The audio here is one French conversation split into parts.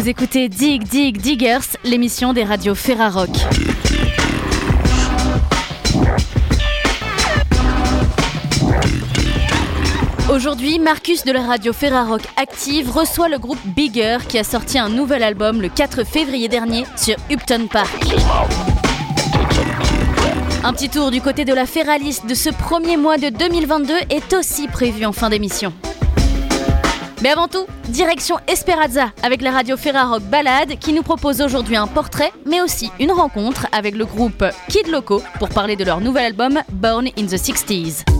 Vous écoutez Dig Dig Diggers, l'émission des radios Ferrarock. Aujourd'hui, Marcus de la radio Ferrarock Active reçoit le groupe Bigger qui a sorti un nouvel album le 4 février dernier sur Upton Park. Un petit tour du côté de la Ferraliste de ce premier mois de 2022 est aussi prévu en fin d'émission. Mais avant tout, direction Esperanza avec la radio Ferrarock Ballade qui nous propose aujourd'hui un portrait, mais aussi une rencontre avec le groupe Kid Loco pour parler de leur nouvel album Born in the 60s.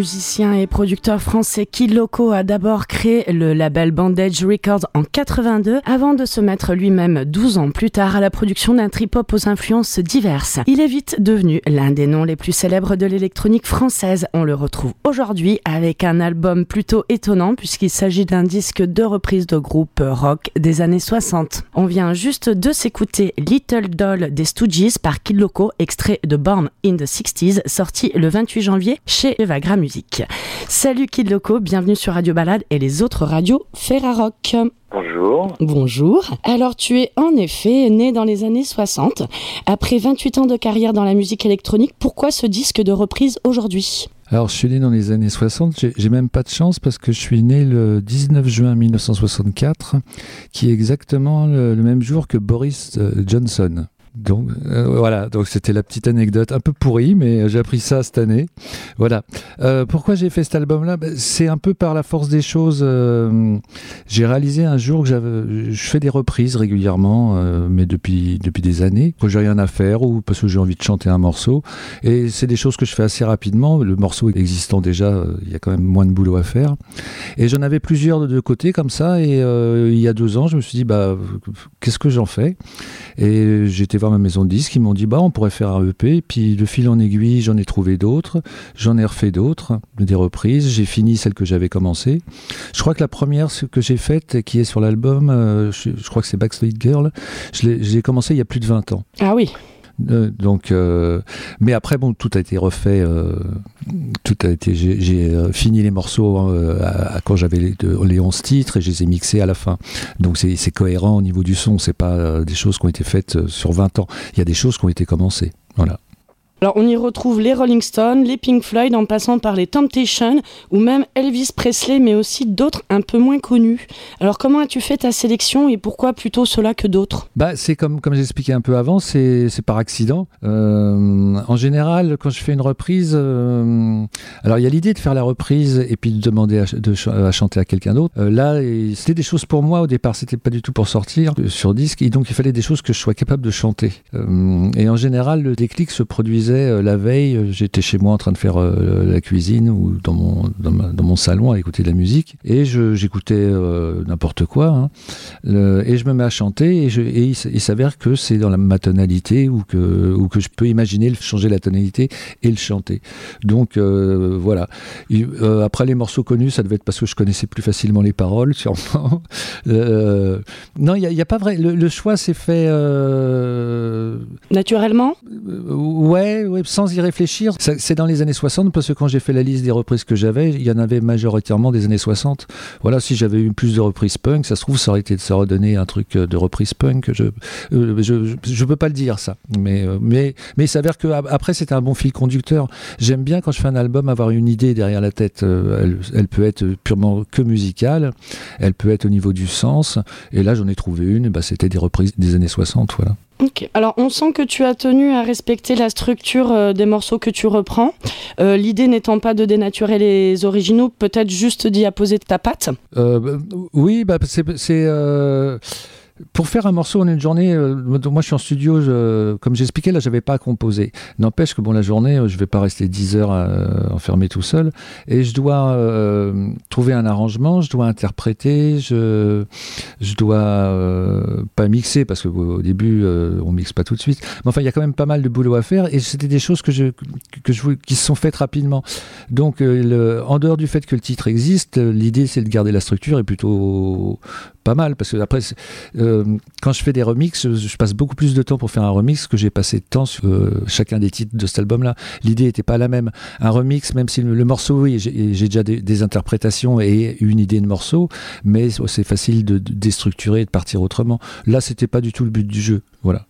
Et producteur français Kid Loco a d'abord créé le label Bandage Records en 82 avant de se mettre lui-même 12 ans plus tard à la production d'un trip-hop aux influences diverses. Il est vite devenu l'un des noms les plus célèbres de l'électronique française. On le retrouve aujourd'hui avec un album plutôt étonnant puisqu'il s'agit d'un disque de reprise de groupe rock des années 60. On vient juste de s'écouter Little Doll des Stooges par Kid Loco, extrait de Born in the 60s, sorti le 28 janvier chez Evagra Salut Kid Loco, bienvenue sur Radio Balade et les autres radios Ferrarock. Bonjour. Bonjour. Alors tu es en effet né dans les années 60. Après 28 ans de carrière dans la musique électronique, pourquoi ce disque de reprise aujourd'hui? Alors, je suis né dans les années 60. J'ai même pas de chance parce que je suis né le 19 juin 1964, qui est exactement le même jour que Boris euh, Johnson. Donc euh, voilà, donc c'était la petite anecdote un peu pourrie, mais j'ai appris ça cette année. Voilà. Euh, pourquoi j'ai fait cet album-là? Ben, C'est un peu par la force des choses. Euh, j'ai réalisé un jour que j'avais, je fais des reprises régulièrement, mais depuis depuis des années, quand j'ai rien à faire ou parce que j'ai envie de chanter un morceau. Et c'est des choses que je fais assez rapidement. Le morceau existant déjà, il y a quand même moins de boulot à faire. Et j'en avais plusieurs de deux côtés comme ça. Et il y a deux ans, je me suis dit bah qu'est-ce que j'en fais? Et j'étais ma maison de disques, ils m'ont dit bah on pourrait faire un EP. Puis de fil en aiguille, j'en ai trouvé d'autres, j'en ai refait d'autres, des reprises. J'ai fini celle que j'avais commencé. Je crois que la première que j'ai faite, qui est sur l'album, euh, je, crois que c'est Backstreet Girl, je l'ai commencé il y a plus de 20 ans. Ah oui. Euh, donc, euh, mais après, bon, tout a été refait. Euh, tout a été. J'ai fini les morceaux à, quand j'avais les, les 11 titres et je les ai mixés à la fin. Donc, c'est cohérent au niveau du son. C'est pas des choses qui ont été faites sur 20 ans. Il y a des choses qui ont été commencées. Voilà. Alors on y retrouve les Rolling Stones, les Pink Floyd en passant par les Temptations ou même Elvis Presley mais aussi d'autres un peu moins connus. Alors comment as-tu fait ta sélection et pourquoi plutôt cela que d'autres? Bah c'est comme comme j'expliquais un peu avant, c'est par accident. Euh, en général quand je fais une reprise, euh, alors il y a l'idée de faire la reprise et puis de demander à, de, chanter à quelqu'un d'autre. Euh, là c'était des choses pour moi au départ, c'était pas du tout pour sortir sur disque et donc il fallait des choses que je sois capable de chanter. et en général le déclic se produisait euh, la veille, euh, j'étais chez moi en train de faire euh, la cuisine ou dans mon, dans, mon salon à écouter de la musique et j'écoutais n'importe quoi hein. et je me mets à chanter et, je, et il, s'avère que c'est dans la, ma tonalité ou que, ou que je peux imaginer changer la tonalité et le chanter. Donc voilà. après les morceaux connus, ça devait être parce que je connaissais plus facilement les paroles, sûrement. non, il n'y a, a, pas vrai. Le, choix s'est fait. Naturellement? Ouais, sans y réfléchir. C'est dans les années 60 parce que quand j'ai fait la liste des reprises que j'avais, il y en avait majoritairement des années 60. Voilà, si j'avais eu plus de reprises punk, ça se trouve, ça aurait été de se redonner un truc euh, de reprise punk. Je, euh, je, je, peux pas le dire ça, mais euh, mais mais il s'avère que après c'était un bon fil conducteur. J'aime bien quand je fais un album avoir une idée derrière la tête. Elle, elle, peut être purement que musicale, elle peut être au niveau du sens. Et là, j'en ai trouvé une. Bah, c'était des reprises des années 60, voilà. Ok. Alors, on sent que tu as tenu à respecter la structure euh, des morceaux que tu reprends. Euh, l'idée n'étant pas de dénaturer les originaux, peut-être juste d'y apposer ta patte? Euh, bah, oui, bah, c'est pour faire un morceau en une journée, euh, moi je suis en studio, comme j'expliquais, là j'avais pas à composer. N'empêche que bon, la journée, euh, je vais pas rester 10 heures euh, enfermé tout seul et je dois trouver un arrangement, je dois interpréter, je, je dois pas mixer parce qu'au début on mixe pas tout de suite. Mais enfin, il y a quand même pas mal de boulot à faire et c'était des choses que je, que je, qui se sont faites rapidement. Donc, en dehors du fait que le titre existe, l'idée c'est de garder la structure et plutôt pas mal parce que après euh, quand je fais des remixes je, passe beaucoup plus de temps pour faire un remix que j'ai passé de temps sur euh, chacun des titres de cet album là l'idée n'était pas la même. Un remix même si le, morceau oui j'ai déjà des, interprétations et une idée de morceau mais c'est facile de, de déstructurer et de partir autrement. Là c'était pas du tout le but du jeu. Voilà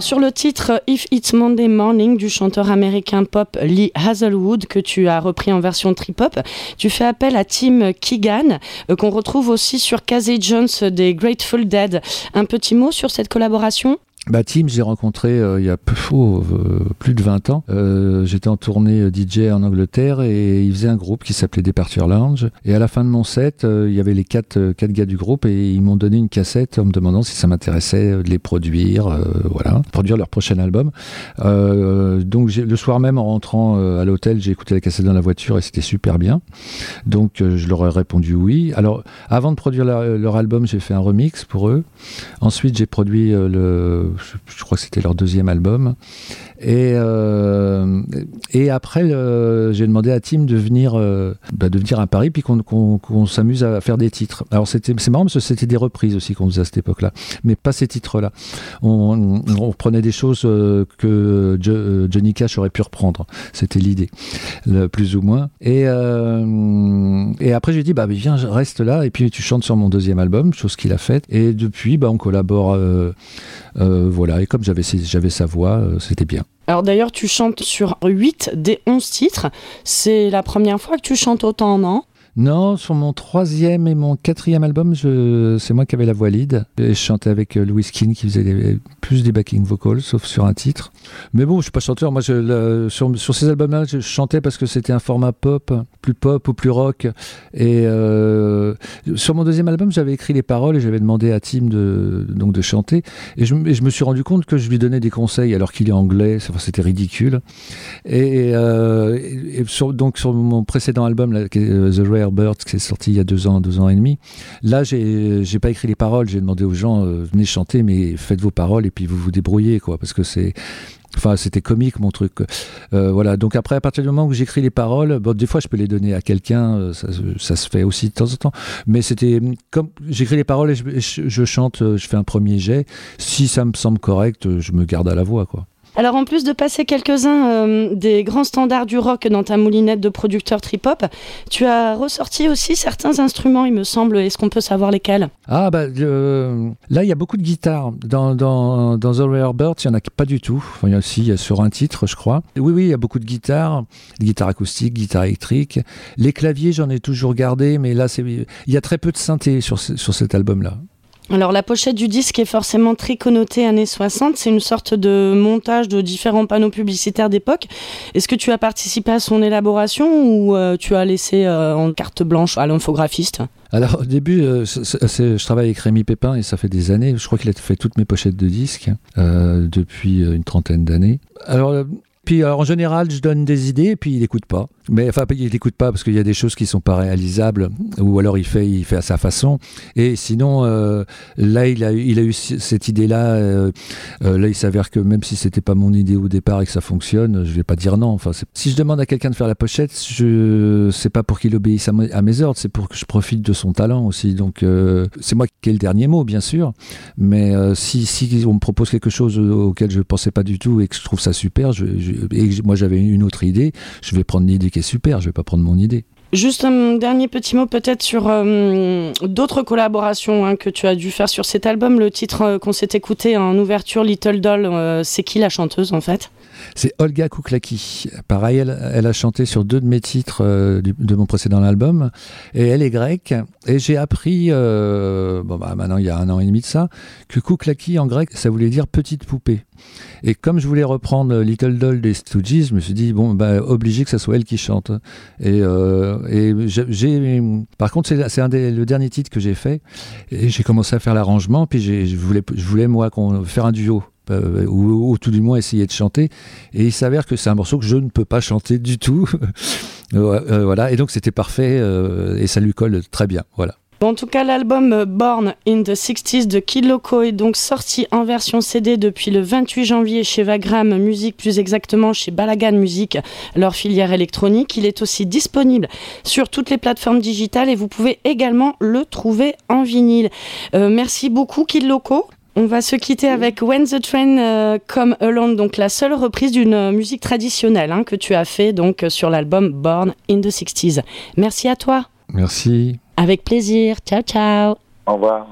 Sur le titre If It's Monday Morning du chanteur américain pop Lee Hazelwood que tu as repris en version trip-hop, tu fais appel à Tim Keegan euh, qu'on retrouve aussi sur Casey Jones des Grateful Dead. Un petit mot sur cette collaboration? Bah, Tim, j'ai rencontré euh, il y a oh, euh, plus de 20 ans. Euh, J'étais en tournée euh, DJ en Angleterre et il faisait un groupe qui s'appelait Departure Lounge. Et à la fin de mon set, euh, il y avait les quatre, euh, quatre gars du groupe et ils m'ont donné une cassette en me demandant si ça m'intéressait de les produire, voilà, produire leur prochain album. Donc le soir même, en rentrant à l'hôtel, j'ai écouté la cassette dans la voiture et c'était super bien. Donc je leur ai répondu oui. Alors avant de produire leur, album, j'ai fait un remix pour eux. Ensuite, j'ai produit le, je, crois que c'était leur deuxième album. Et, euh, après, j'ai demandé à Tim de venir, euh, bah, de venir à Paris, puis qu'on s'amuse à faire des titres. Alors c'est marrant parce que c'était des reprises aussi qu'on faisait à cette époque-là, mais pas ces titres-là. On, reprenait des choses euh, que Jo- Johnny Cash aurait pu reprendre. C'était l'idée, plus ou moins. Et, après, j'ai dit, bah viens, reste là, et puis tu chantes sur mon deuxième album, chose qu'il a faite. Et depuis, bah, on collabore, voilà. Et comme j'avais sa voix, euh, c'était bien. Alors d'ailleurs tu chantes sur 8 des 11 titres. C'est la première fois que tu chantes autant, non? Non, sur mon troisième et mon quatrième album, c'est moi qui avais la voix lead. Et je chantais avec euh, Louis Kin qui faisait plus des backing vocals, sauf sur un titre. Mais bon, je suis pas chanteur. Moi, sur, ces albums-là, je chantais parce que c'était un format pop, plus pop ou plus rock. Et euh, sur mon deuxième album, j'avais écrit les paroles et j'avais demandé à Tim de, donc de chanter. Et je, me suis rendu compte que je lui donnais des conseils alors qu'il est anglais. C'était ridicule. Et, euh, et- sur, donc sur mon précédent album, The Rare Birds, qui est sorti il y a deux ans, deux ans et demi, là, j'ai j'ai pas écrit les paroles. J'ai demandé aux gens, euh, venez chanter, mais faites vos paroles et puis vous vous débrouillez, quoi, parce que c'est Enfin, c'était comique mon truc. Euh, voilà. Donc après, à partir du moment où j'écris les paroles, bon, des fois je peux les donner à quelqu'un, euh, ça, se fait aussi de temps en temps. Mais c'était comme j'écris les paroles et je, je- chante, je fais un premier jet. Si ça me semble correct, je me garde à la voix, quoi. Alors en plus de passer quelques-uns euh, des grands standards du rock dans ta moulinette de producteur trip-hop, tu as ressorti aussi certains instruments, il me semble. Est-ce qu'on peut savoir lesquels? Ah bah là il y a beaucoup de guitares. Dans, dans, dans The Rare Birds il y en a pas du tout. Il y a aussi a sur un titre je crois. Oui oui il y a beaucoup de guitares. Des guitares acoustiques guitares électriques. Les claviers j'en ai toujours gardé mais là il y a très peu de synthé sur, sur cet album là Alors la pochette du disque est forcément très connotée années 60, c'est une sorte de montage de différents panneaux publicitaires d'époque. Est-ce que tu as participé à son élaboration ou euh, tu as laissé euh, en carte blanche à l'infographiste? Alors au début euh, je travaille avec Rémi Pépin et ça fait des années. Je crois qu'il a fait toutes mes pochettes de disques depuis une trentaine d'années. Alors Puis en général, je donne des idées et puis il écoute pas. Mais enfin, il n'écoute pas parce qu'il y a des choses qui sont pas réalisables ou alors il fait, il fait à sa façon. Et sinon, euh, là, il a, eu cette idée-là. euh, euh, là, il s'avère que même si c'était pas mon idée au départ et que ça fonctionne, je vais pas dire non. Enfin, si je demande à quelqu'un de faire la pochette, je c'est pas pour qu'il obéisse à, mes ordres, c'est pour que je profite de son talent aussi. Donc, c'est moi qui ai le dernier mot, bien sûr. Mais si, on me propose quelque chose auquel je pensais pas du tout et que je trouve ça super, je- et moi j'avais une autre idée, je vais prendre l'idée qui est super. Je vais pas prendre mon idée. Juste un dernier petit mot peut-être sur euh, d'autres collaborations hein, que tu as dû faire sur cet album. Le titre euh, qu'on s'est écouté en ouverture, Little Doll, euh, c'est qui la chanteuse en fait? C'est Olga Kouklaki. Pareil, elle, elle a chanté sur deux de mes titres du- de mon précédent album. Et elle est grecque. Et j'ai appris, bon bah maintenant il y a un an et demi de ça, que Kouklaki en grec, ça voulait dire petite poupée. Et comme je voulais reprendre Little Doll des Stooges, je me suis dit, bon, bah, obligé que ça soit elle qui chante. Et, euh, par contre, c'est, le dernier titre que j'ai fait. Et j'ai commencé à faire l'arrangement, puis je, voulais, je voulais, moi, qu'on, faire un duo. euh, ou, ou tout du moins essayer de chanter. Et il s'avère que c'est un morceau que je ne peux pas chanter du tout. Euh, voilà. Et donc, c'était parfait et ça lui colle très bien. Voilà. En tout cas, l'album euh, Born in the 60s de Kid Loco est donc sorti en version CD depuis le 28 janvier chez Vagram Music, plus exactement chez Balagan Music, leur filière électronique. Il est aussi disponible sur toutes les plateformes digitales et vous pouvez également le trouver en vinyle. Euh, merci beaucoup Kid Loco. On va se quitter avec When the Train euh, Come Along, donc la seule reprise d'une musique traditionnelle hein, que tu as fait donc sur l'album Born in the 60s. Merci à toi. Merci. Avec plaisir. Ciao, ciao. Au revoir.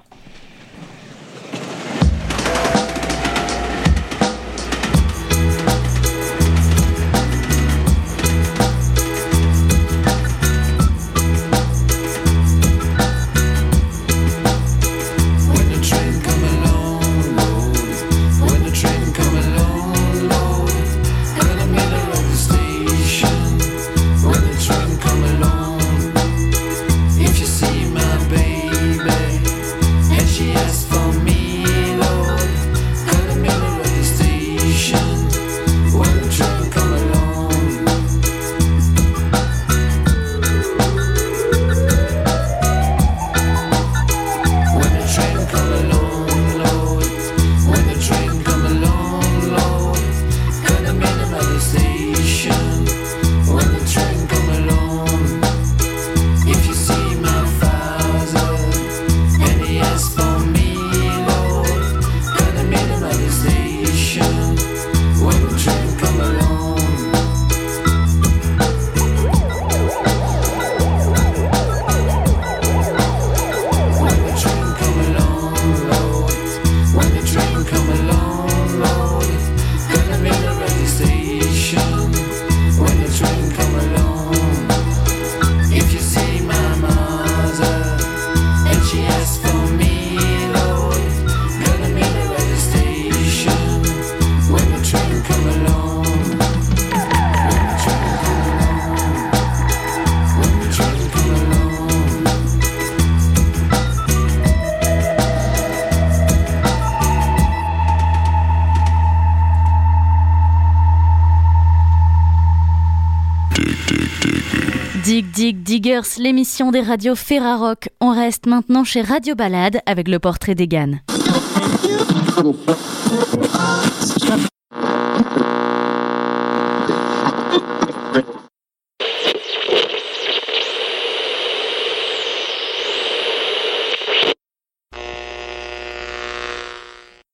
L'émission des radios Ferrarock. On reste maintenant chez Radio Balade avec le portrait d'Egan.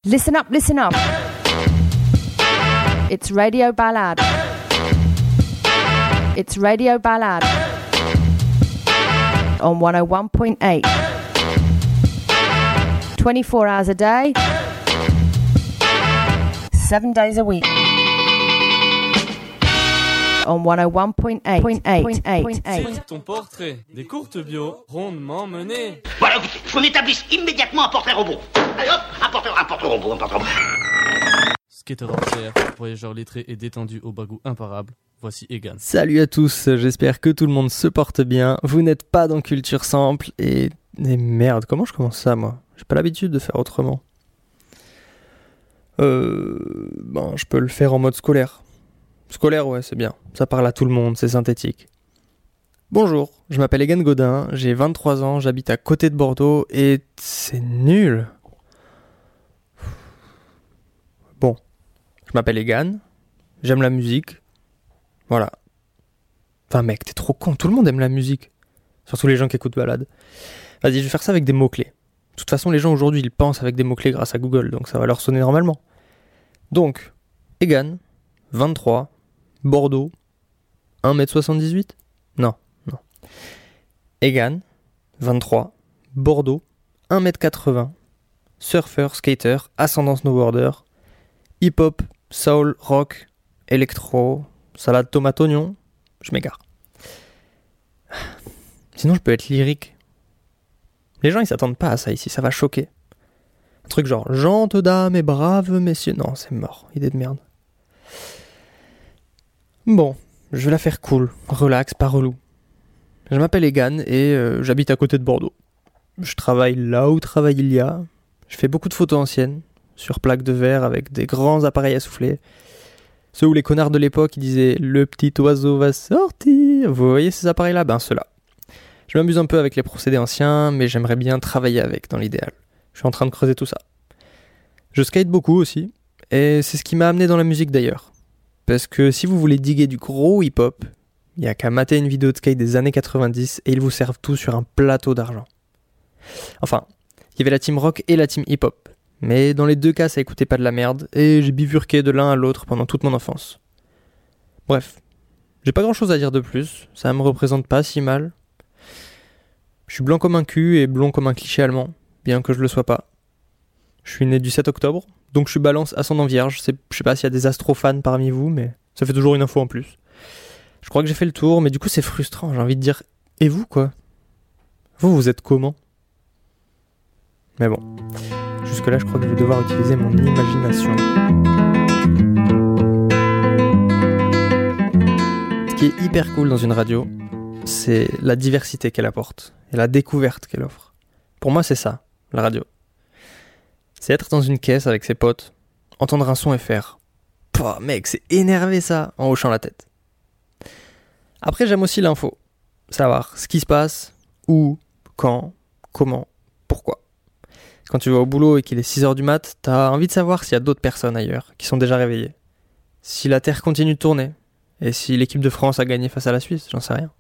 Listen up, listen up. It's Radio Ballad. It's Radio Ballad on 101.8. 24 hours a day, 7 days a week. On 101.8. Point eight, point eight, point eight. Ton portrait, des courtes bio, rondement menées. Voilà, qu'on établisse immédiatement un portrait robot. Allez hop, un portrait, un portrait robot, un portrait robot. Skater voyageur lettré et détendu au bagou imparable. Voici Egan. Salut à tous, j'espère que tout le monde se porte bien. Vous n'êtes pas dans Culture Sample et... et merde, comment je commence ça moi? J'ai pas l'habitude de faire autrement. Euh... Ben, je peux le faire en mode scolaire. Scolaire, ouais, c'est bien. Ça parle à tout le monde, c'est synthétique. Bonjour, je m'appelle Egan Godin, j'ai 23 ans, j'habite à côté de Bordeaux et c'est nul. Bon, je m'appelle Egan, j'aime la musique. Voilà. Enfin mec, t'es trop con, tout le monde aime la musique. Surtout les gens qui écoutent balade. Vas-y, je vais faire ça avec des mots-clés. De toute façon, les gens aujourd'hui, ils pensent avec des mots-clés grâce à Google, donc ça va leur sonner normalement. Donc, Egan, 23, Bordeaux, 1m78 Non, non. Egan, 23, Bordeaux, 1m80, surfeur, skater, ascendant snowboarder, hip-hop, soul, rock, électro, salade tomate oignon, je m'égare. Sinon, je peux être lyrique. Les gens, ils s'attendent pas à ça ici, ça va choquer. Un truc genre Gentes dames et braves messieurs. Non, c'est mort, idée de merde. Bon, je vais la faire cool, relax, pas relou. Je m'appelle Egan et euh, j'habite à côté de Bordeaux. Je travaille là où travaille il. Je fais beaucoup de photos anciennes, sur plaques de verre avec des grands appareils à souffler. Ceux où les connards de l'époque disaient Le petit oiseau va sortir. Vous voyez ces appareils-là? Ben ceux-là. Je m'amuse un peu avec les procédés anciens, mais j'aimerais bien travailler avec dans l'idéal. Je suis en train de creuser tout ça. Je skate beaucoup aussi, et c'est ce qui m'a amené dans la musique d'ailleurs. Parce que si vous voulez diguer du gros hip-hop, il y a qu'à mater une vidéo de skate des années 90 et ils vous servent tout sur un plateau d'argent. Enfin, il y avait la team rock et la team hip-hop. Mais dans les deux cas, ça écoutait pas de la merde, et j'ai bifurqué de l'un à l'autre pendant toute mon enfance. Bref, j'ai pas grand chose à dire de plus, ça me représente pas si mal. Je suis blanc comme un cul et blond comme un cliché allemand, bien que je le sois pas. Je suis né du 7 octobre, donc je suis balance ascendant vierge. Je sais pas s'il y a des astrofans parmi vous, mais ça fait toujours une info en plus. Je crois que j'ai fait le tour, mais du coup c'est frustrant, j'ai envie de dire Et vous quoi? Vous, vous êtes comment? Mais bon, jusque-là je crois que je vais devoir utiliser mon imagination. Ce qui est hyper cool dans une radio, c'est la diversité qu'elle apporte et la découverte qu'elle offre. Pour moi, c'est ça, la radio. C'est être dans une caisse avec ses potes, entendre un son et faire Pouah, mec, c'est énervé ça, en hochant la tête. Après, j'aime aussi l'info. Savoir ce qui se passe, où, quand, comment, pourquoi. Quand tu vas au boulot et qu'il est 6h du mat, t'as envie de savoir s'il y a d'autres personnes ailleurs qui sont déjà réveillées. Si la Terre continue de tourner. Et si l'équipe de France a gagné face à la Suisse, j'en sais rien.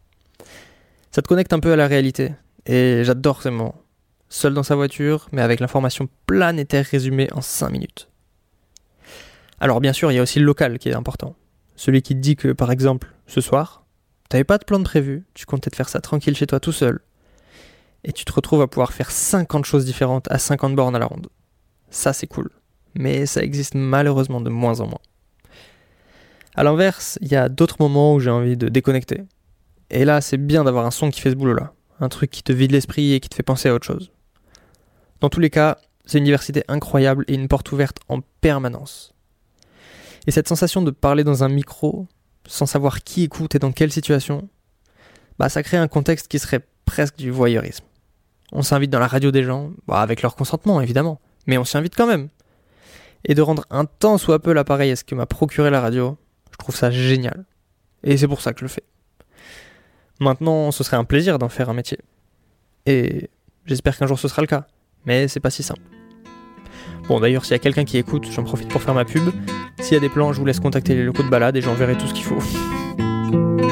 Ça te connecte un peu à la réalité. Et j'adore ces moments. Seul dans sa voiture, mais avec l'information planétaire résumée en 5 minutes. Alors bien sûr, il y a aussi le local qui est important. Celui qui te dit que, par exemple, ce soir, t'avais pas de plan de prévu, tu comptais te faire ça tranquille chez toi tout seul, et tu te retrouves à pouvoir faire 50 choses différentes à 50 bornes à la ronde. Ça, c'est cool. Mais ça existe malheureusement de moins en moins. À l'inverse, il y a d'autres moments où j'ai envie de déconnecter. Et là, c'est bien d'avoir un son qui fait ce boulot-là. Un truc qui te vide l'esprit et qui te fait penser à autre chose. Dans tous les cas, c'est une diversité incroyable et une porte ouverte en permanence. Et cette sensation de parler dans un micro, sans savoir qui écoute et dans quelle situation, bah ça crée un contexte qui serait presque du voyeurisme. On s'invite dans la radio des gens, bah avec leur consentement évidemment, mais on s'y invite quand même. Et de rendre un tant soit peu l'appareil à ce que m'a procuré la radio, je trouve ça génial. Et c'est pour ça que je le fais. Maintenant, ce serait un plaisir d'en faire un métier. Et j'espère qu'un jour ce sera le cas, mais c'est pas si simple. Bon d'ailleurs, s'il y a quelqu'un qui écoute, j'en profite pour faire ma pub. S'il y a des plans, je vous laisse contacter les locaux de balade et j'enverrai tout ce qu'il faut.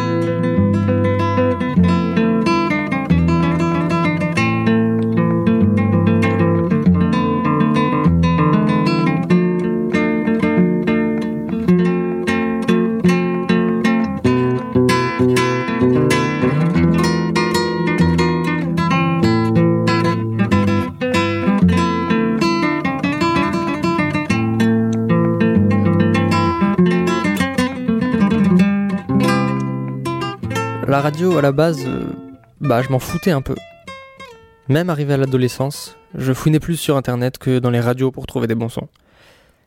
à la base, euh, bah, je m'en foutais un peu. Même arrivé à l'adolescence, je fouinais plus sur internet que dans les radios pour trouver des bons sons.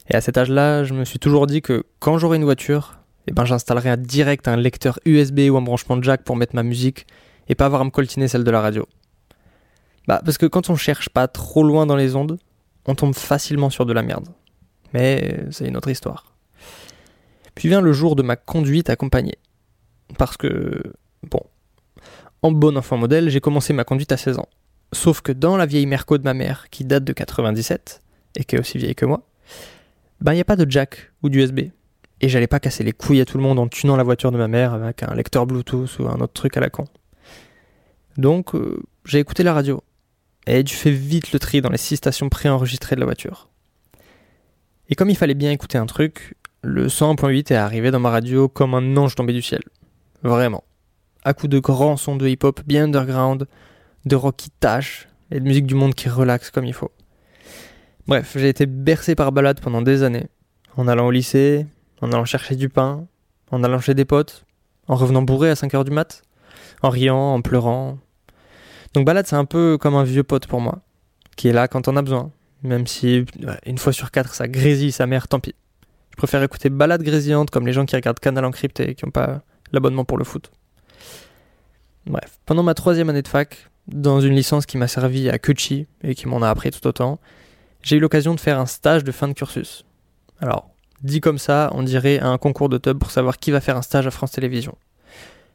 Et à cet âge-là, je me suis toujours dit que quand j'aurai une voiture, eh ben, j'installerai direct un lecteur USB ou un branchement jack pour mettre ma musique et pas avoir à me coltiner celle de la radio. Bah, parce que quand on cherche pas trop loin dans les ondes, on tombe facilement sur de la merde. Mais c'est une autre histoire. Puis vient le jour de ma conduite accompagnée. Parce que, bon, en bon enfant modèle, j'ai commencé ma conduite à 16 ans. Sauf que dans la vieille Merco de ma mère, qui date de 97, et qui est aussi vieille que moi, ben il n'y a pas de jack ou d'USB. Et j'allais pas casser les couilles à tout le monde en tunant la voiture de ma mère avec un lecteur Bluetooth ou un autre truc à la con. Donc, euh, j'ai écouté la radio. Et tu fais vite le tri dans les six stations préenregistrées de la voiture. Et comme il fallait bien écouter un truc, le 100.8 est arrivé dans ma radio comme un ange tombé du ciel. Vraiment. À coups de grands sons de hip-hop bien underground, de rock qui tâche et de musique du monde qui relaxe comme il faut. Bref, j'ai été bercé par balade pendant des années. En allant au lycée, en allant chercher du pain, en allant chez des potes, en revenant bourré à 5h du mat, en riant, en pleurant. Donc balade, c'est un peu comme un vieux pote pour moi, qui est là quand on a besoin, même si une fois sur quatre ça grésille sa mère, tant pis. Je préfère écouter balade grésillante comme les gens qui regardent Canal encrypté et qui n'ont pas l'abonnement pour le foot. Bref, pendant ma troisième année de fac, dans une licence qui m'a servi à Kuchi et qui m'en a appris tout autant, j'ai eu l'occasion de faire un stage de fin de cursus. Alors, dit comme ça, on dirait un concours de tub pour savoir qui va faire un stage à France Télévisions.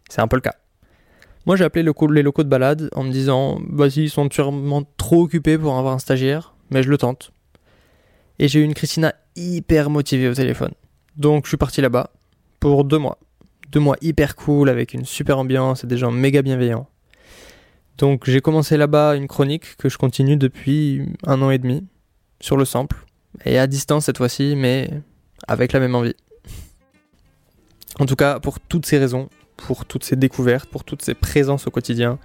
C'est un peu le cas. Moi, j'ai appelé les locaux de balade en me disant Vas-y, ils sont sûrement trop occupés pour avoir un stagiaire, mais je le tente. Et j'ai eu une Christina hyper motivée au téléphone. Donc, je suis parti là-bas pour deux mois. Deux mois hyper cool avec une super ambiance et des gens méga bienveillants. Donc, j'ai commencé là-bas une chronique que je continue depuis un an et demi sur le sample et à distance cette fois-ci, mais avec la même envie. En tout cas, pour toutes ces raisons, pour toutes ces découvertes, pour toutes ces présences au quotidien,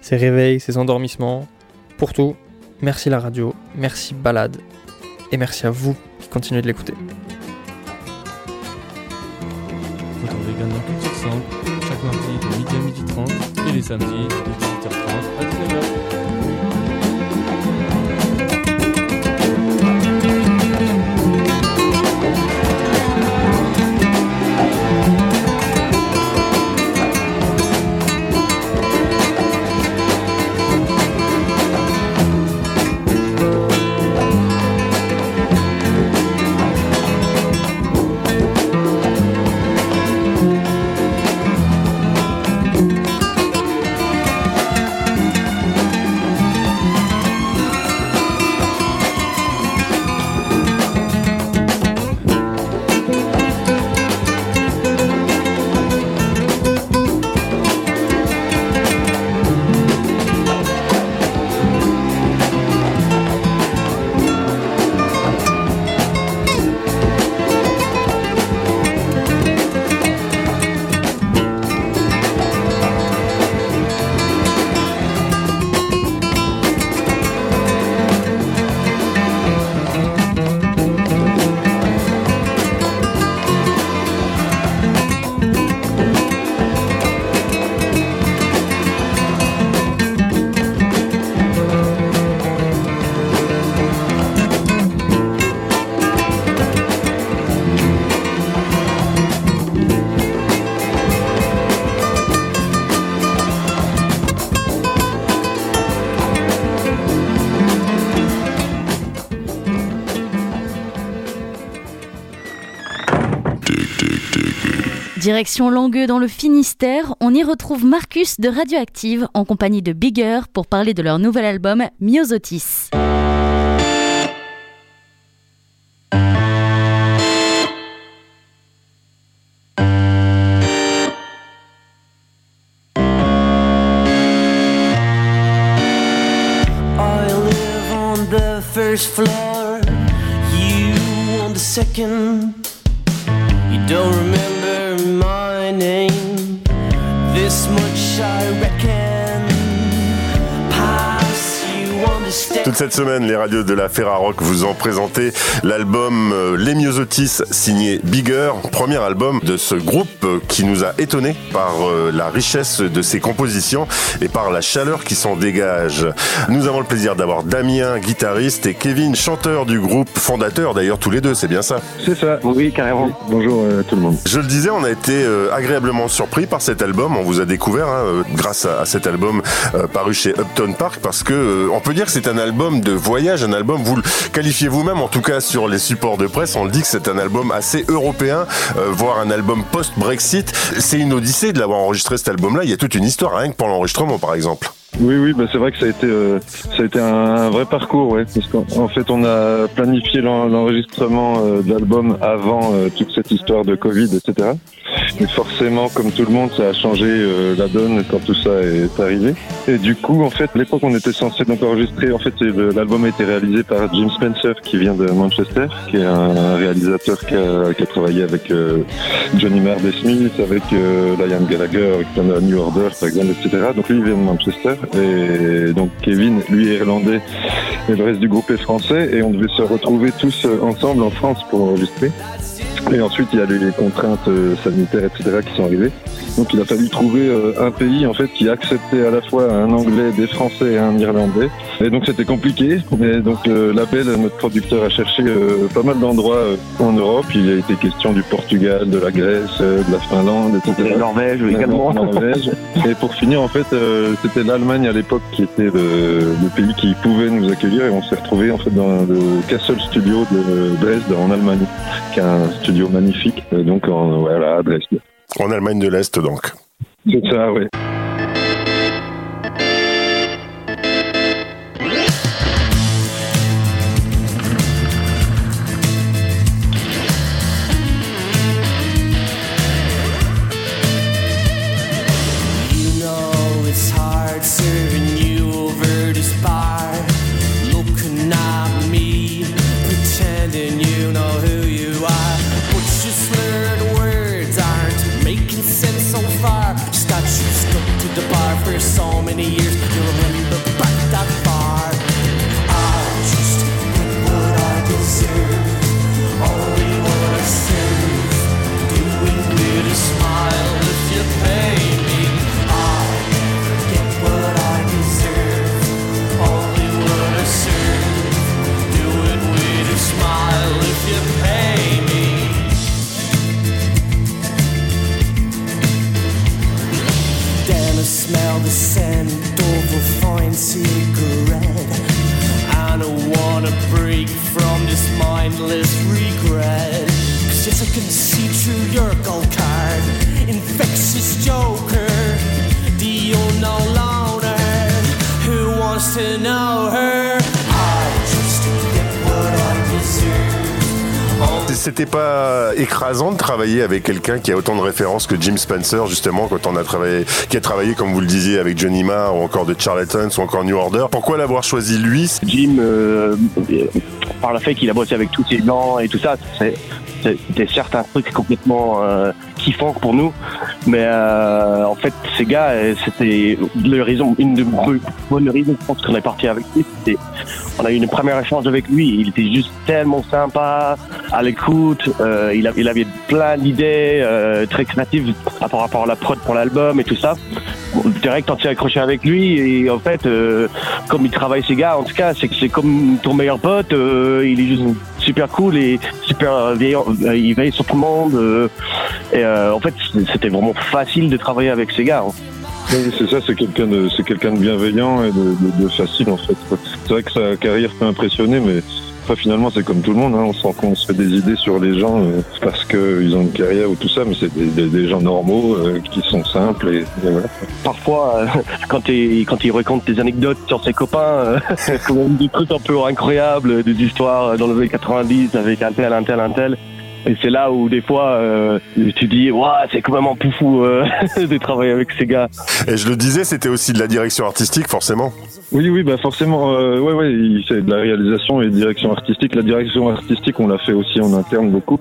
ces réveils, ces endormissements, pour tout, merci la radio, merci Balade, et merci à vous qui continuez de l'écouter. Retrouvez également Culture Sample chaque mardi de midi à midi 30 et les samedis de 18h30 Direction Langueux dans le Finistère, on y retrouve Marcus de Radioactive en compagnie de Bigger pour parler de leur nouvel album Myosotis. First floor, you on the second. You don't remember Toute cette semaine, les radios de la Ferrarock vous ont présenté l'album euh, Les Myosotis signé Bigger, premier album de ce groupe euh, qui nous a étonné par euh, la richesse de ses compositions et par la chaleur qui s'en dégage. Nous avons le plaisir d'avoir Damien, guitariste, et Kevin, chanteur du groupe, fondateur d'ailleurs tous les deux, c'est bien ça? C'est ça, oui, carrément. Bonjour euh, tout le monde. Je le disais, on a été euh, agréablement surpris par cet album. On vous a découvert hein, grâce à, à cet album euh, paru chez Upton Park parce que euh, on peut dire que c'est un album de voyage, un album, vous le qualifiez vous-même, en tout cas sur les supports de presse, on le dit que c'est un album assez européen, euh, voire un album post-Brexit. C'est une odyssée de l'avoir enregistré cet album-là. Il y a toute une histoire, rien que pour l'enregistrement, par exemple. Oui, oui, bah c'est vrai que ça a été, euh, ça a été un, vrai parcours, ouais. Parce qu'en en fait, on a planifié l'en- l'enregistrement euh, de l'album avant euh, toute cette histoire de Covid, etc. Et forcément, comme tout le monde, ça a changé euh, la donne quand tout ça est arrivé. Et du coup, en fait, l'époque, on était censé donc enregistrer. En fait, l'album a été réalisé par Jim Spencer, qui vient de Manchester, qui est un réalisateur qui a, qui a travaillé avec euh, Johnny Marr des Smiths, avec Liam Gallagher, avec New Order, par exemple, etc. Donc lui, il vient de Manchester. Et donc Kevin, lui, est irlandais. Et le reste du groupe est français. Et on devait se retrouver tous euh, ensemble en France pour enregistrer. Et ensuite, il y a les contraintes euh, sanitaires, etc., qui sont arrivées. Donc, il a fallu trouver euh, un pays, en fait, qui acceptait à la fois un anglais, des français et un irlandais. Et donc, c'était compliqué. Mais donc, le label, notre producteur a cherché euh, pas mal d'endroits euh, en Europe. Il a été question du Portugal, de la Grèce, euh, de la Finlande, etc. La Norvège également. Norvège. Et pour finir, en fait, euh, c'était l'Allemagne à l'époque qui était le, le pays qui pouvait nous accueillir. Et on s'est retrouvé en fait dans le Castle Studio de Dresde en Allemagne, qui est un studio magnifique. Euh, donc, en, voilà, à Dresde. En Allemagne de l'Est, donc. C'est ça, oui. Your gold card. Infectious joker, the unknown loner who wants to know her. I just get what I deserve. C'était pas écrasant de travailler avec quelqu'un qui a autant de références que Jim Spencer, justement, quand on a travaillé, qui a travaillé, comme vous le disiez, avec Johnny Marr ou encore de Charlatans ou encore New Order. Pourquoi l'avoir choisi lui? Jim, euh, par le fait qu'il a bossé avec tous ces blancs et tout ça, c'était certes un truc complètement euh, kiffant pour nous, mais euh, en fait, ces gars, euh, c'était le raison, une de bonnes bonnes raisons, je pense qu'on est parti avec lui. On a eu une première échange avec lui, il était juste tellement sympa, à l'écoute, euh, il, avait plein d'idées très créatives par rapport à la prod pour l'album et tout ça. Direct, on s'est accroché avec lui et en fait, euh, comme il travaille ces gars, en tout cas, c'est que c'est comme ton meilleur pote. euh, il est juste super cool et super veillant. euh, Il veille sur tout le monde. et en fait, c'était vraiment facile de travailler avec ces gars. hein. Oui, c'est ça, c'est quelqu'un de, c'est quelqu'un de bienveillant et de, de- de facile en fait. C'est vrai que sa carrière peut impressionner, mais après, finalement c'est comme tout le monde. Hein, on se rend compte, se fait des idées sur les gens euh, parce qu'ils ont une carrière ou tout ça, mais c'est des, des- des gens normaux euh, qui sont simples et, et voilà. Parfois, euh, quand, il, quand il raconte des anecdotes sur ses copains, euh, des trucs un peu incroyables, des histoires dans les années 90 avec un tel, un tel, un tel. Et c'est là où des fois euh, tu dis, Ouah, c'est complètement poufou euh, de travailler avec ces gars. Et je le disais, c'était aussi de la direction artistique, forcément. Oui, oui, bah forcément, euh, ouais, ouais, fait de la réalisation et de direction artistique. La direction artistique, on l'a fait aussi en interne beaucoup.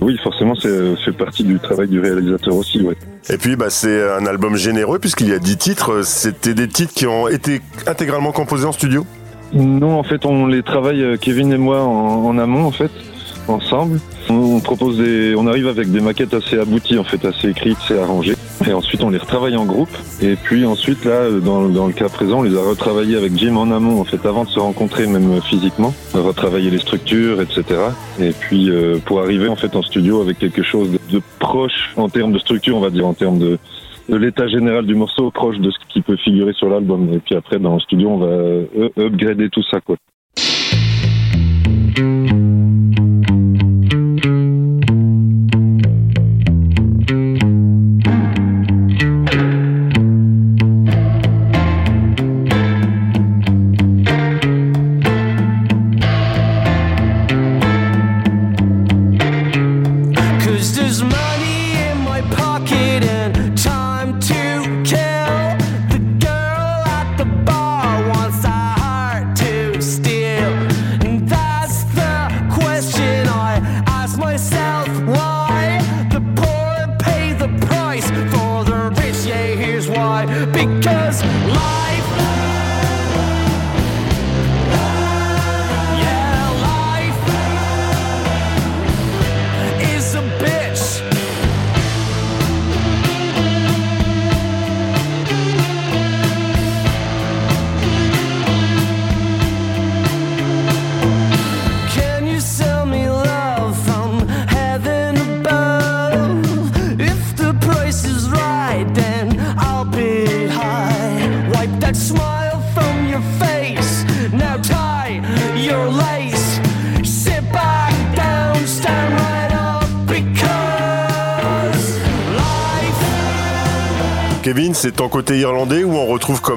Oui, forcément, c'est fait partie du travail du réalisateur aussi, ouais. Et puis, bah, c'est un album généreux puisqu'il y a 10 titres. C'était des titres qui ont été intégralement composés en studio? Non, en fait, on les travaille, Kevin et moi, en, en amont, en fait, ensemble. On, propose des, on arrive avec des maquettes assez abouties, en fait, assez écrites, assez arrangées. Et ensuite, on les retravaille en groupe. Et puis ensuite, là, dans, dans le cas présent, on les a retravaillés avec Jim en amont, en fait, avant de se rencontrer, même physiquement. Retravaillé les structures, etc. Et puis, euh, pour arriver, en fait, en studio avec quelque chose de, de proche en termes de structure, on va dire, en termes de, de l'état général du morceau proche de ce qui peut figurer sur l'album. Et puis après, dans le studio, on va euh, upgrader tout ça, quoi. Irlandais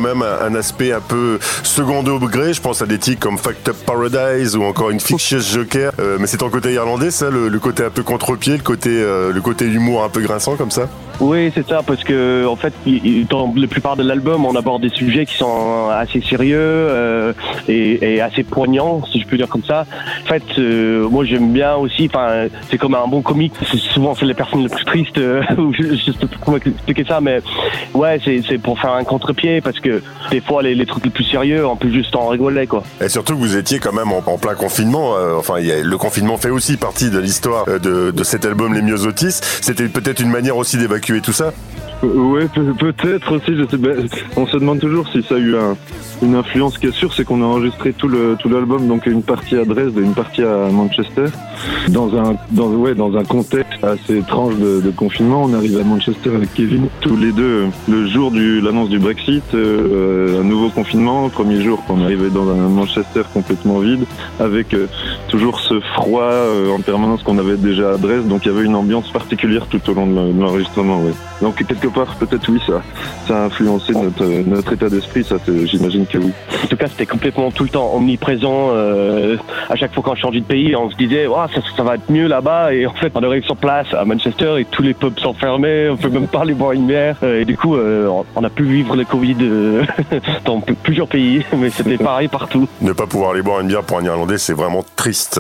même un, aspect un peu second degré. Je pense à des titres comme Fact Up Paradise ou encore Infectious Joker. Euh, mais c'est ton côté irlandais, ça, le, côté un peu contre-pied, le côté, euh, le côté humour un peu grinçant comme ça? Oui, c'est ça, parce que en fait, dans la plupart de l'album, on aborde des sujets qui sont assez sérieux euh, et, assez poignants, si je peux dire comme ça. En fait, moi j'aime bien aussi. C'est comme un bon comique. Souvent c'est les personnes les plus tristes. euh, je, sais pas comment expliquer ça, mais ouais, c'est pour faire un contre-pied parce que des fois les, trucs les plus sérieux, on peut juste en rigoler quoi. Et surtout vous étiez quand même en, plein confinement. euh, enfin, le confinement fait aussi partie de l'histoire euh, de, de cet album Les Myosotis. C'était peut-être une manière aussi d'évacuer tout ça? Ouais, peut- peut-être aussi. Je sais, on se demande toujours si ça a eu un- une influence. Ce qui est sûr, c'est qu'on a enregistré tout tout l'album, donc une partie à Dresde et une partie à Manchester, dans un dans ouais dans un contexte assez étrange de, de confinement. On arrive à Manchester avec Kevin, tous les deux euh, le jour du l'annonce du Brexit, euh, un nouveau confinement. Premier jour qu'on arrivait dans un Manchester complètement vide, avec euh, toujours ce froid euh, en permanence qu'on avait déjà à Dresde. Donc il y avait une ambiance particulière tout au long de l'en- de l'enregistrement. Donc quelque part, peut-être oui, ça, ça a influencé notre, notre état d'esprit, ça, j'imagine que oui. En tout cas, c'était complètement tout le temps omniprésent. euh, à chaque fois qu'on changeait de pays, on se disait, oh, ça, ça va être mieux là-bas. Et en fait, on arrive sur place à Manchester et tous les pubs sont fermés. On peut même pas aller boire une bière. Euh, Et du coup, euh, on- a pu vivre le Covid euh, dans plusieurs pays, mais c'était pareil partout. Ne pas pouvoir aller boire une bière pour un Irlandais, c'est vraiment triste.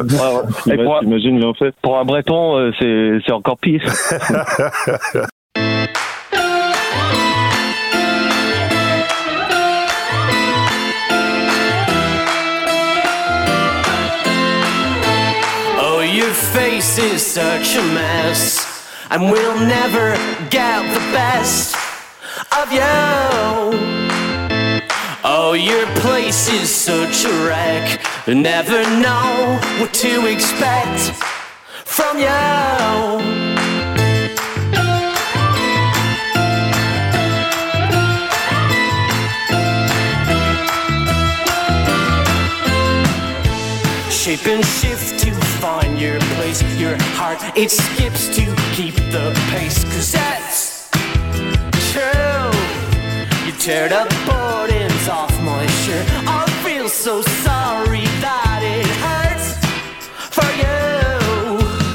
Et pour, T'imagines l'enfer pour un Breton, euh, c'est c'est encore pire. is such a mess, and we'll never get the best of you. Oh, your place is such a wreck, never know what to expect from you. Shape and shift to find your place. Your heart, it skips to keep the pace. Cause that's true. You tear the buttons off my shirt. I feel so sorry that it you.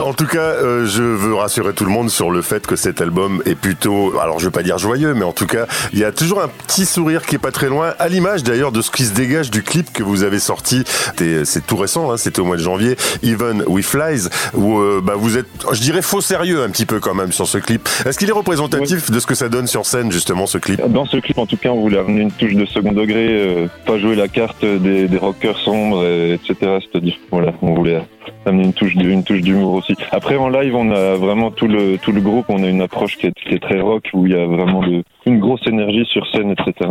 En tout cas, euh, je veux rassurer tout le monde sur le fait que cet album est plutôt, alors je veux pas dire joyeux, mais en tout cas, il y a toujours un petit sourire qui est pas très loin, à l'image d'ailleurs de ce qui se dégage du clip que vous avez sorti. C'est tout récent, hein, c'était au mois de janvier, Even We Flies, où euh, bah, vous êtes, je dirais, faux sérieux un petit peu quand même sur ce clip. Est-ce qu'il est représentatif de ce que ça donne sur scène justement ce clip? Dans ce clip, en tout cas, on voulait amener une touche de second degré, euh, pas jouer la carte des, des rockers sombres, et- etc. C'est-à-dire, voilà, on voulait amener une touche, une touche d'humour aussi. Après, en live, on a vraiment tout le tout le groupe, on a une approche qui est, qui est très rock, où il y a vraiment de, une grosse énergie sur scène, etc.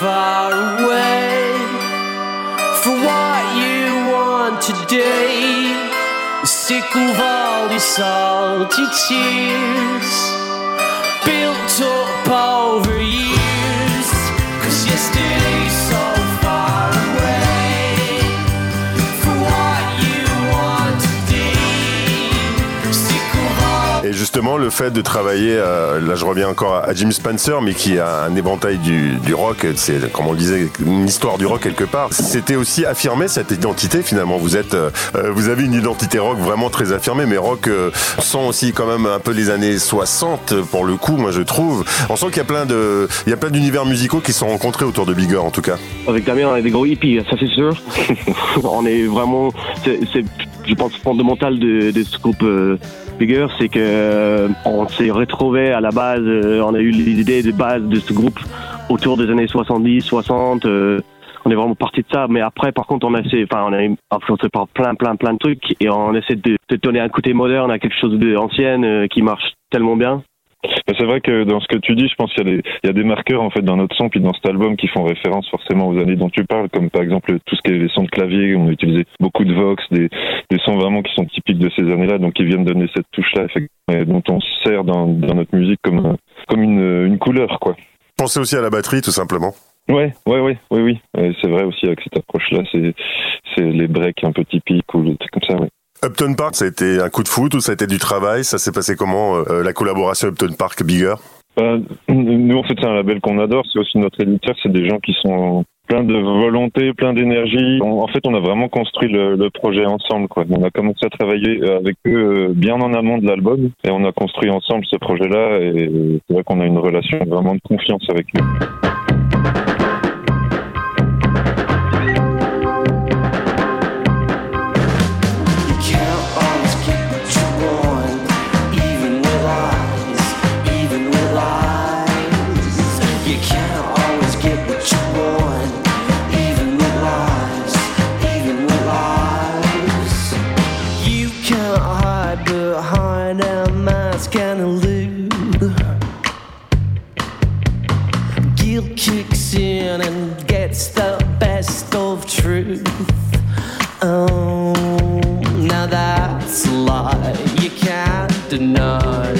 far away from what you want today. Sick of all these salty tears built up over years. Cause yesterday's justement, le fait de travailler, euh, là je reviens encore à, Jim Spencer, mais qui a un éventail du, rock, c'est comme on le disait, une histoire du rock quelque part. C'était aussi affirmer cette identité finalement. Vous êtes, euh, euh, vous avez une identité rock vraiment très affirmée, mais rock euh, sent aussi quand même un peu les années 60 pour le coup, moi je trouve. On sent qu'il y a plein de, il y a plein d'univers musicaux qui sont rencontrés autour de Bigger en tout cas. Avec Damien, on est des gros hippies, ça c'est sûr. on est vraiment, je pense, fondamental de, de ce groupe Bigger, c'est que euh, on s'est retrouvé à la base, euh, on a eu l'idée de base de ce groupe autour des années 70, 60. euh, on est vraiment parti de ça, mais après, par contre, on a enfin, on été influencé par plein, plein, plein de trucs, et on essaie de, de donner un côté moderne à quelque chose d'ancien euh, qui marche tellement bien. C'est vrai que dans ce que tu dis, je pense qu'il y, a des- il y a des marqueurs en fait dans notre son puis dans cet album qui font référence forcément aux années dont tu parles, comme par exemple tout ce qui est les sons de clavier, on a utilisé beaucoup de vox, des, des sons vraiment qui sont typiques de ces années-là, donc qui viennent donner cette touche-là, effectivement, dont on se sert dans, dans notre musique comme, un- comme une, une couleur, quoi. Pensez aussi à la batterie tout simplement. Ouais, ouais, ouais, oui, oui. C'est vrai aussi avec cette approche-là, c'est les breaks un peu typiques ou Upton Park, ça a été un coup de foot ou ça a été du travail? Ça s'est passé comment euh, la collaboration Upton Park Bigger? Euh, nous, en fait, c'est un label qu'on adore. C'est aussi notre éditeur. C'est des gens qui sont plein de volonté, plein d'énergie. En fait, on a vraiment construit le, projet ensemble. On a commencé à travailler avec eux euh, bien en amont de l'album et on a construit ensemble ce projet-là. Et c'est vrai qu'on a une relation vraiment de confiance avec eux. And gets the best of truth. Oh, now that's a lie you can't deny.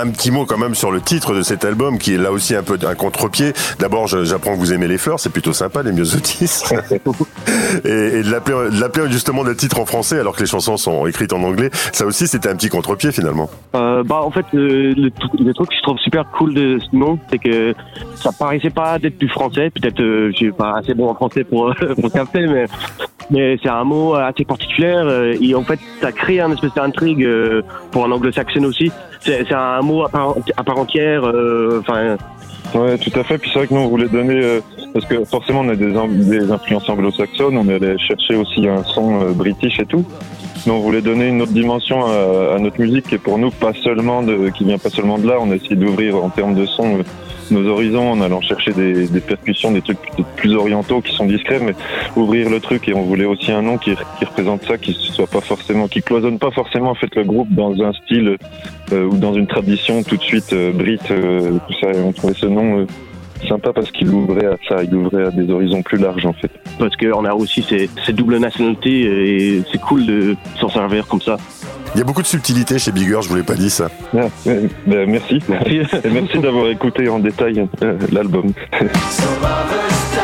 Un petit mot quand même sur le titre de cet album qui est là aussi un peu un contre-pied. D'abord, j'apprends que vous aimez les fleurs, c'est plutôt sympa, les myosotis. et, et de l'appeler justement le titre en français alors que les chansons sont écrites en anglais, ça aussi c'était un petit contre-pied finalement. Euh, bah en fait euh, le, tr- le truc que je trouve super cool de ce nom c'est que ça paraissait pas d'être du français peut-être euh, je suis pas assez bon en français pour pour capter mais mais c'est un mot assez particulier euh, et en fait ça crée un espèce d'intrigue pour un anglo-saxon aussi c'est c'est un mot à part, entière euh, enfin Ouais, tout à fait. Puis c'est vrai que nous, on voulait donner, euh, parce que forcément, on a des, des influences anglo-saxonnes, on est allé chercher aussi un son euh, british et tout. Mais on voulait donner une autre dimension à, à notre musique, et pour nous, pas seulement de, qui vient pas seulement de là. On a essayé d'ouvrir en termes de son euh, nos horizons en allant chercher des, des percussions, des trucs plus orientaux qui sont discrets, mais ouvrir le truc. Et on voulait aussi un nom qui, qui représente ça, qui soit pas forcément, qui cloisonne pas forcément en fait le groupe dans un style euh, ou dans une tradition tout de suite euh, brite, euh, tout ça. On trouvait ce nom euh, sympa parce qu'il ouvrait à ça, il ouvrait à des horizons plus larges en fait. parce qu'on a aussi ces, ces doubles nationalités et c'est cool de s'en servir comme ça Il y a beaucoup de subtilité chez Bigger, je vous l'ai pas dit ça. Ah, euh, ben, merci. Et merci d'avoir écouté en détail euh, l'album.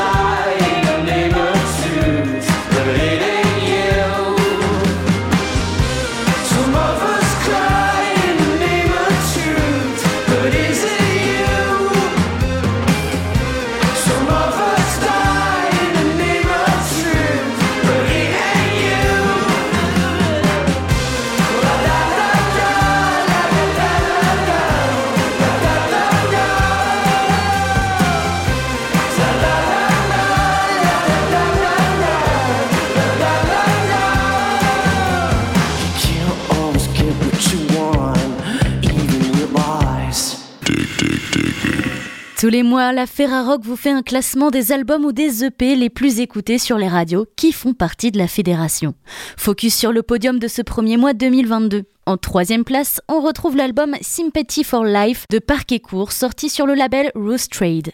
Tous les mois, la Ferrarock vous fait un classement des albums ou des EP les plus écoutés sur les radios qui font partie de la fédération. Focus sur le podium de ce premier mois 2022. En troisième place, on retrouve l'album Sympathy for Life de Parc et Court, sorti sur le label Rose Trade.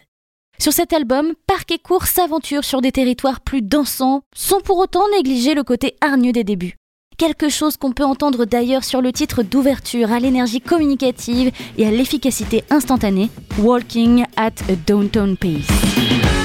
Sur cet album, Parc et Court s'aventure sur des territoires plus dansants, sans pour autant négliger le côté hargneux des débuts quelque chose qu'on peut entendre d'ailleurs sur le titre d'ouverture à l'énergie communicative et à l'efficacité instantanée, Walking at a Downtown Pace.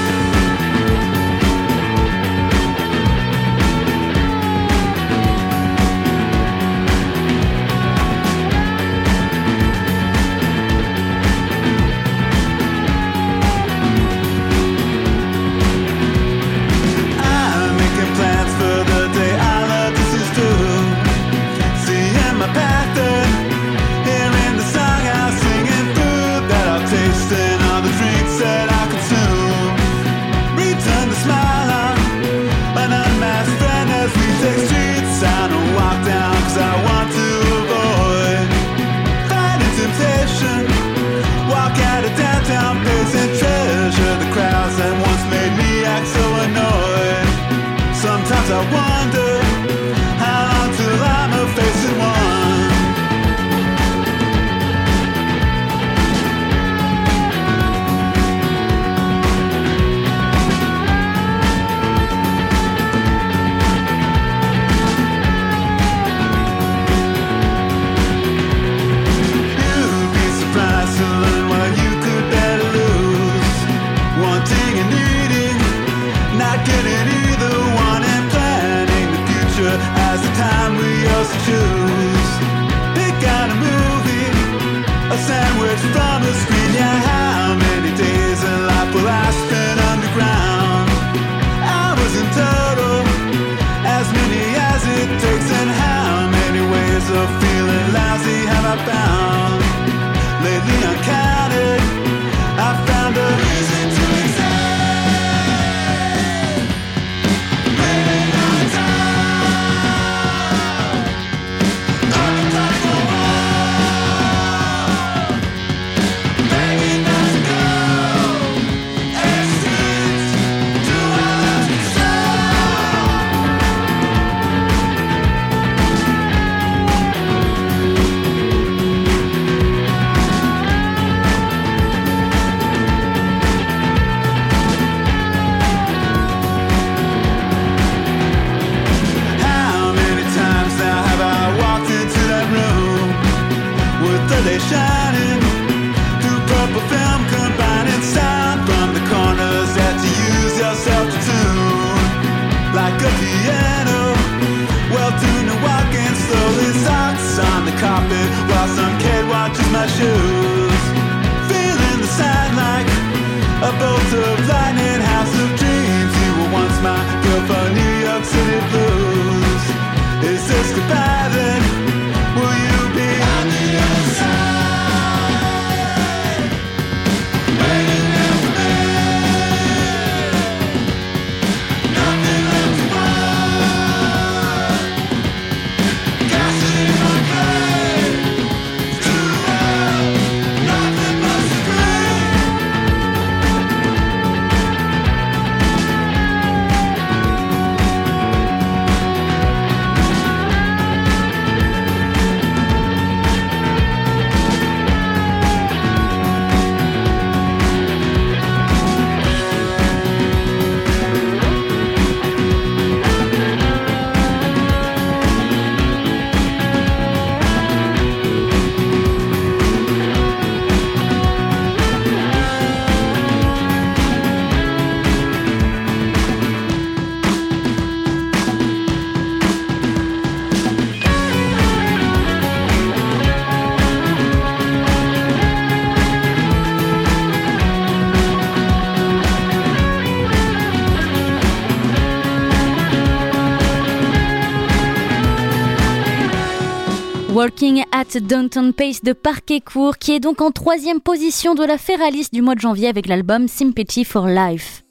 Downton Pace de Parquet Court, qui est donc en troisième position de la Ferralis du mois de janvier avec l'album Sympathy for Life.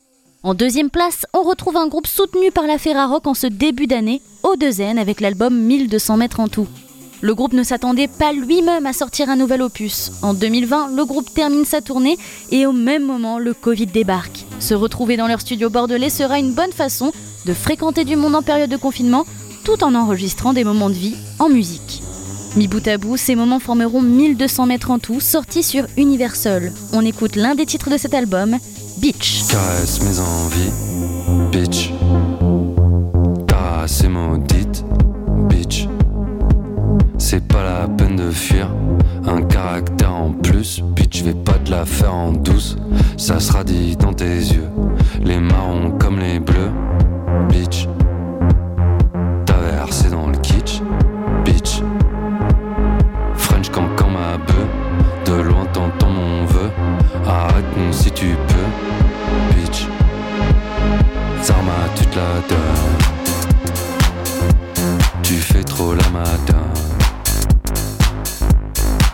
En deuxième place, on retrouve un groupe soutenu par la Ferrarock en ce début d'année, O2N, avec l'album 1200 mètres en tout. Le groupe ne s'attendait pas lui-même à sortir un nouvel opus. En 2020, le groupe termine sa tournée et au même moment, le Covid débarque. Se retrouver dans leur studio bordelais sera une bonne façon de fréquenter du monde en période de confinement tout en enregistrant des moments de vie en musique. Mi bout à bout, ces moments formeront 1200 mètres en tout, sortis sur Universal. On écoute l'un des titres de cet album, Beach. Caresse mes envies, bitch. Caresse et maudite, bitch. C'est pas la peine de fuir, un caractère en plus, bitch. Vais pas te la faire en douce, ça sera dit dans tes yeux. Les marrons comme les bleus, bitch. Tu fais trop la madame.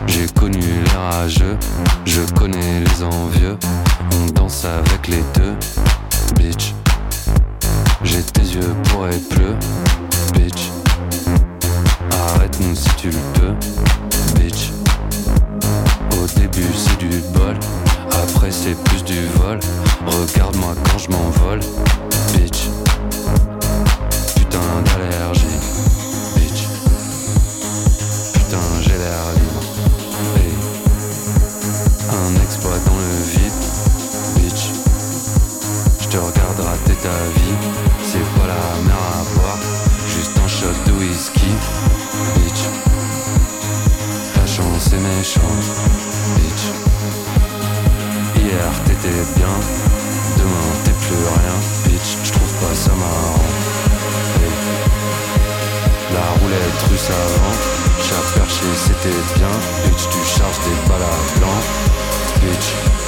J'ai connu les rageux, je connais les envieux. On danse avec les deux, bitch. J'ai tes yeux pour et pleu, bitch. Arrête-nous si tu le peux, bitch. Au début c'est du bol, après c'est plus du vol. Regarde-moi quand je m'envole, bitch. Russe avant, chat perché c'était bien, bitch. Tu charges des balles à blanc, bitch.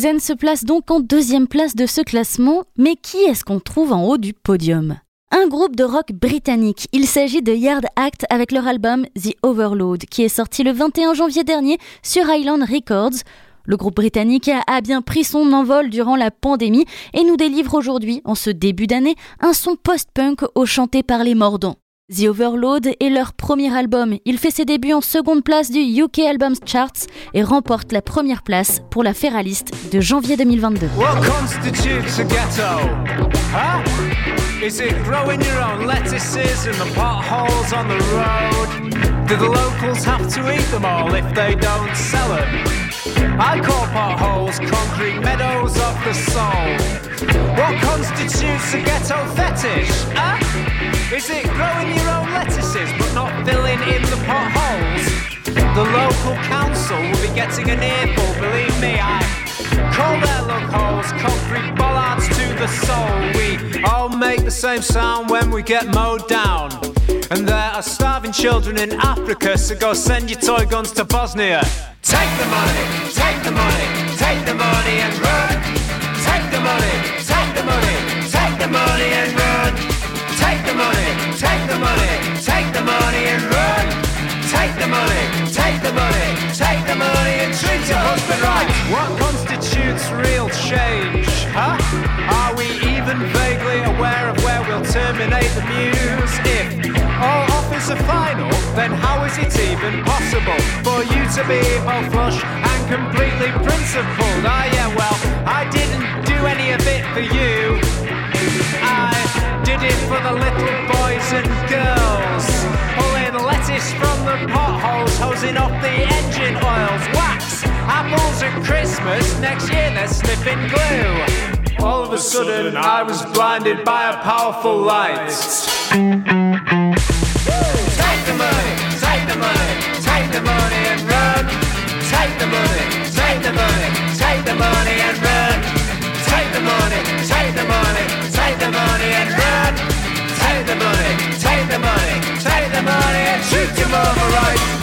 Odezen se place donc en deuxième place de ce classement, mais qui est-ce qu'on trouve en haut du podium? Un groupe de rock britannique. Il s'agit de Yard Act avec leur album The Overload, qui est sorti le 21 janvier dernier sur Island Records. Le groupe britannique a bien pris son envol durant la pandémie et nous délivre aujourd'hui, en ce début d'année, un son post-punk au chanté par les mordants. The Overload est leur premier album. Il fait ses débuts en seconde place du UK Albums Charts et remporte la première place pour la Feraliste de janvier 2022. What constitutes a ghetto? Huh? Is it growing your own lettuces in the potholes on the road? Do the locals have to eat them all if they don't sell them? I call potholes concrete meadows of the soul. What constitutes a ghetto fetish? Huh? Is it growing your own lettuces but not filling in the potholes? The local council will be getting an earful, believe me, I call their loopholes concrete bollards to the soul. We all make the same sound when we get mowed down. And there are starving children in Africa, so go send your toy guns to Bosnia. Take the money, take the money, take the money and run. Take the money and run. Take the money, take the money, take the money and treat your husband right. What constitutes real change? Huh? Are we even vaguely aware of where we'll terminate the muse? If all offers are final, then how is it even possible for you to be both flush and completely principled? Ah, yeah, well, I didn't do any of it for you. Did it for the little boys and girls. Pulling lettuce from the potholes, hosing off the engine oils. Wax, apples at Christmas, next year they're sniffing glue. All of a sudden, I was blinded by a powerful light. Take the money, take the money, take the money and run. Take the money, take the money, take the money and run. Take the money, take the money, Take the money and shoot your mama right.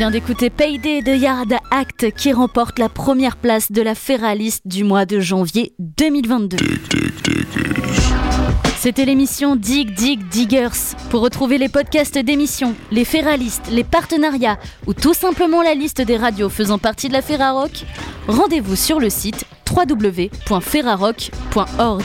Vient d'écouter Payday de Yard Act qui remporte la première place de la Ferraliste du mois de janvier 2022. C'était l'émission Dig Dig Diggers. Pour retrouver les podcasts d'émissions, les Ferralistes, les partenariats ou tout simplement la liste des radios faisant partie de la Ferrarock, rendez-vous sur le site www.ferrarock.org.